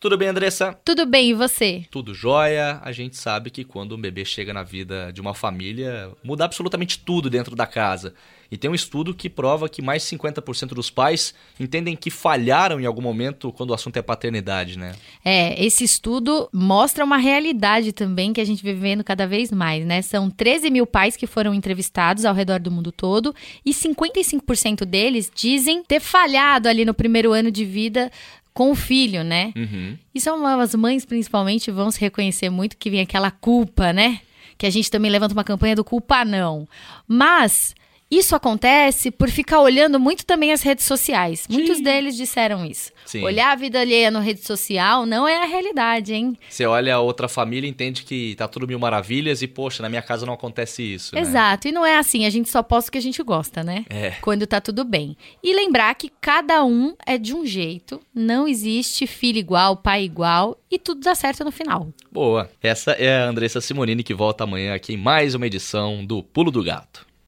Tudo bem, Andressa? Tudo bem, e você? Tudo jóia. A gente sabe que quando um bebê chega na vida de uma família, muda absolutamente tudo dentro da casa. E tem um estudo que prova que mais de 50% dos pais entendem que falharam em algum momento quando o assunto é paternidade, né? É, esse estudo mostra uma realidade também que a gente vive vendo cada vez mais, né? São 13 mil pais que foram entrevistados ao redor do mundo todo e 55% deles dizem ter falhado ali no primeiro ano de vida com o filho, né? Uhum. E são as mães, principalmente, vão se reconhecer muito que vem aquela culpa, né? Que a gente também levanta uma campanha do culpa não. Mas isso acontece por ficar olhando muito também as redes sociais. Sim. Muitos deles disseram isso. Sim. Olhar a vida alheia na rede social não é a realidade, hein? Você olha a outra família e entende que tá tudo mil maravilhas e, poxa, na minha casa não acontece isso. né? Exato. E não é assim, a gente só posta o que a gente gosta, né? É. Quando tá tudo bem. E lembrar que cada um é de um jeito, não existe filho igual, pai igual e tudo dá certo no final. Boa. Essa é a Andressa Simonini que volta amanhã aqui em mais uma edição do Pulo do Gato.